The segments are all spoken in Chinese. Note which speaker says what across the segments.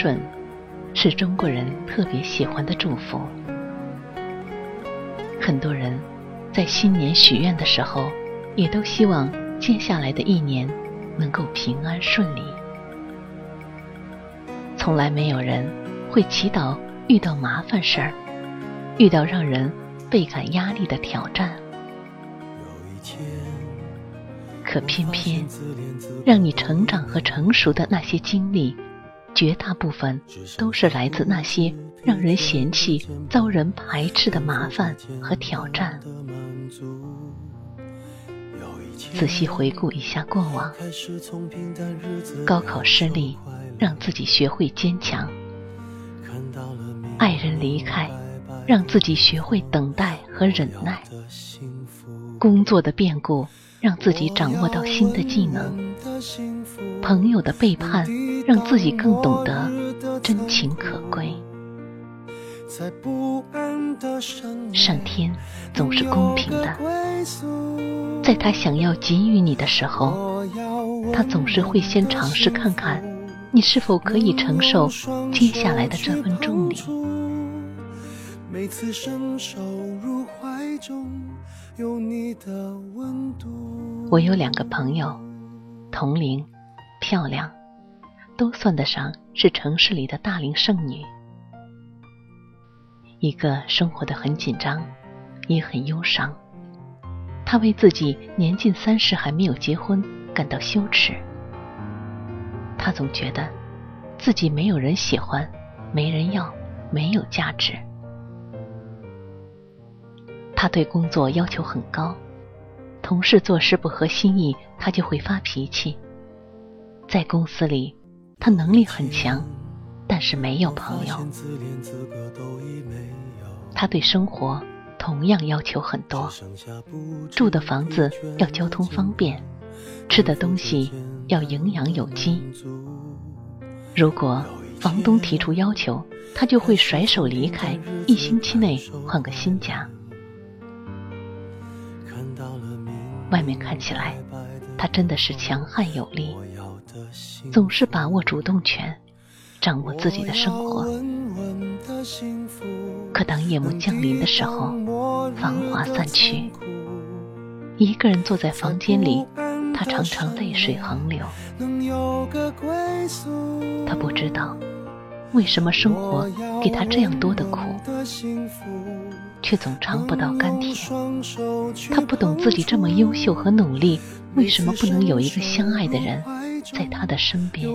Speaker 1: 顺，是中国人特别喜欢的祝福。很多人在新年许愿的时候，也都希望接下来的一年能够平安顺利。从来没有人会祈祷遇到麻烦事儿，遇到让人倍感压力的挑战。可偏偏让你成长和成熟的那些经历。绝大部分都是来自那些让人嫌弃、遭人排斥的麻烦和挑战。仔细回顾一下过往，高考失利让自己学会坚强；爱人离开让自己学会等待和忍耐；工作的变故让自己掌握到新的技能；朋友的背叛。让自己更懂得真情可贵。上天总是公平的，在他想要给予你的时候，他总是会先尝试看看你是否可以承受接下来的这份重礼。我有两个朋友，同龄，漂亮。都算得上是城市里的大龄剩女。一个生活的很紧张，也很忧伤。她为自己年近三十还没有结婚感到羞耻。她总觉得自己没有人喜欢，没人要，没有价值。她对工作要求很高，同事做事不合心意，她就会发脾气。在公司里。他能力很强，但是没有朋友。他对生活同样要求很多，住的房子要交通方便，吃的东西要营养有机。如果房东提出要求，他就会甩手离开，一星期内换个新家。外面看起来，他真的是强悍有力。总是把握主动权，掌握自己的生活。可当夜幕降临的时候，繁华散去，一个人坐在房间里，他常常泪水横流。他不知道为什么生活给他这样多的苦，却总尝不到甘甜。他不懂自己这么优秀和努力，为什么不能有一个相爱的人？在他的身边。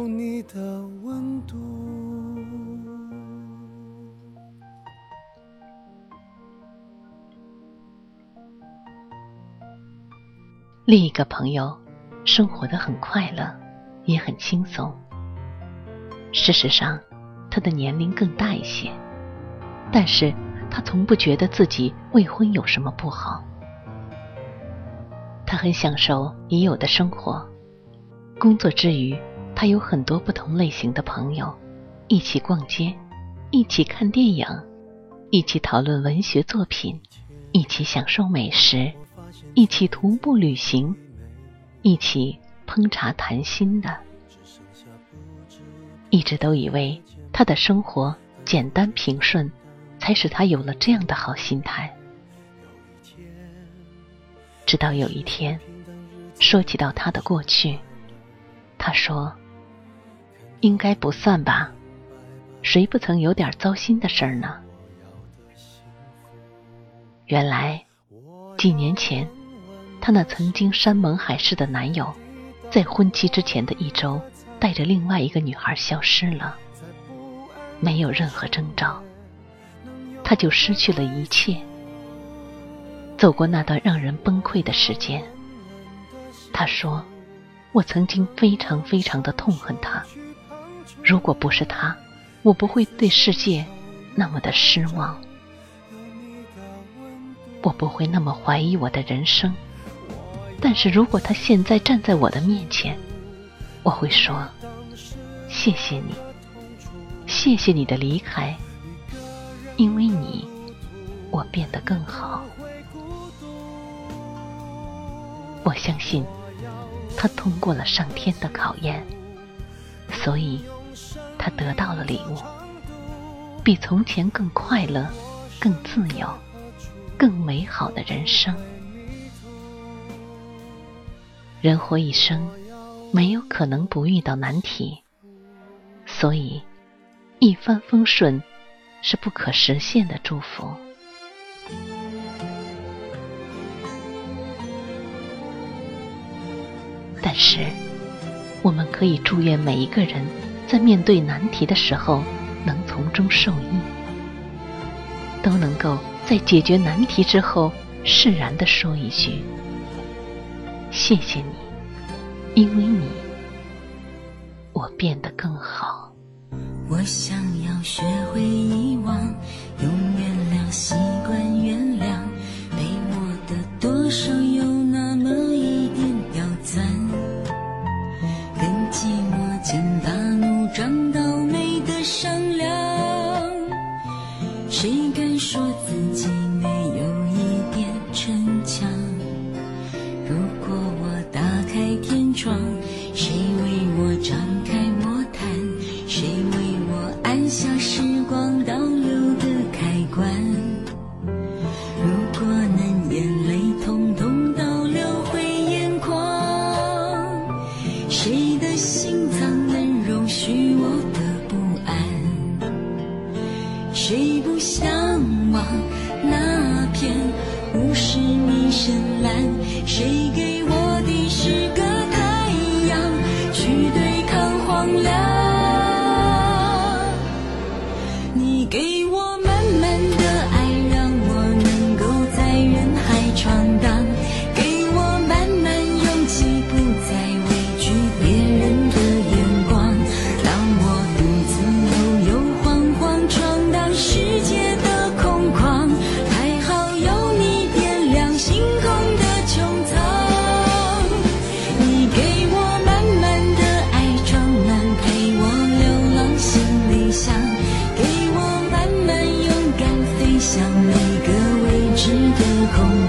Speaker 1: 另一个朋友生活的很快乐，也很轻松。事实上，他的年龄更大一些，但是他从不觉得自己未婚有什么不好。他很享受已有的生活。工作之余，他有很多不同类型的朋友，一起逛街，一起看电影，一起讨论文学作品，一起享受美食，一起徒步旅行，一起烹茶谈心的。一直都以为他的生活简单平顺，才使他有了这样的好心态。直到有一天，说起到他的过去，他说：“应该不算吧，谁不曾有点糟心的事儿呢？”原来，几年前，他那曾经山盟海誓的男友，在婚期之前的一周，带着另外一个女孩消失了，没有任何征兆，他就失去了一切。走过那段让人崩溃的时间，他说：“我曾经非常非常的痛恨他。如果不是他，我不会对世界那么的失望，我不会那么怀疑我的人生。但是如果他现在站在我的面前，我会说：谢谢你，谢谢你的离开，因为你，我变得更好。”我相信，他通过了上天的考验，所以他得到了礼物，比从前更快乐、更自由、更美好的人生。人活一生，没有可能不遇到难题，所以一帆风顺是不可实现的祝福。但是，我们可以祝愿每一个人在面对难题的时候能从中受益，都能够在解决难题之后释然的说一句：“谢谢你，因为你，我变得更好。”
Speaker 2: 我想要学会遗忘，用原谅习惯原谅，被我的多少有那么一点刁钻。跟寂寞间大怒，长到没得商量。谁敢说自己没有一点逞强？如果我打开天窗，谁为我张那片不是你深蓝，谁给我的是个太阳，去对抗荒凉。你给我。come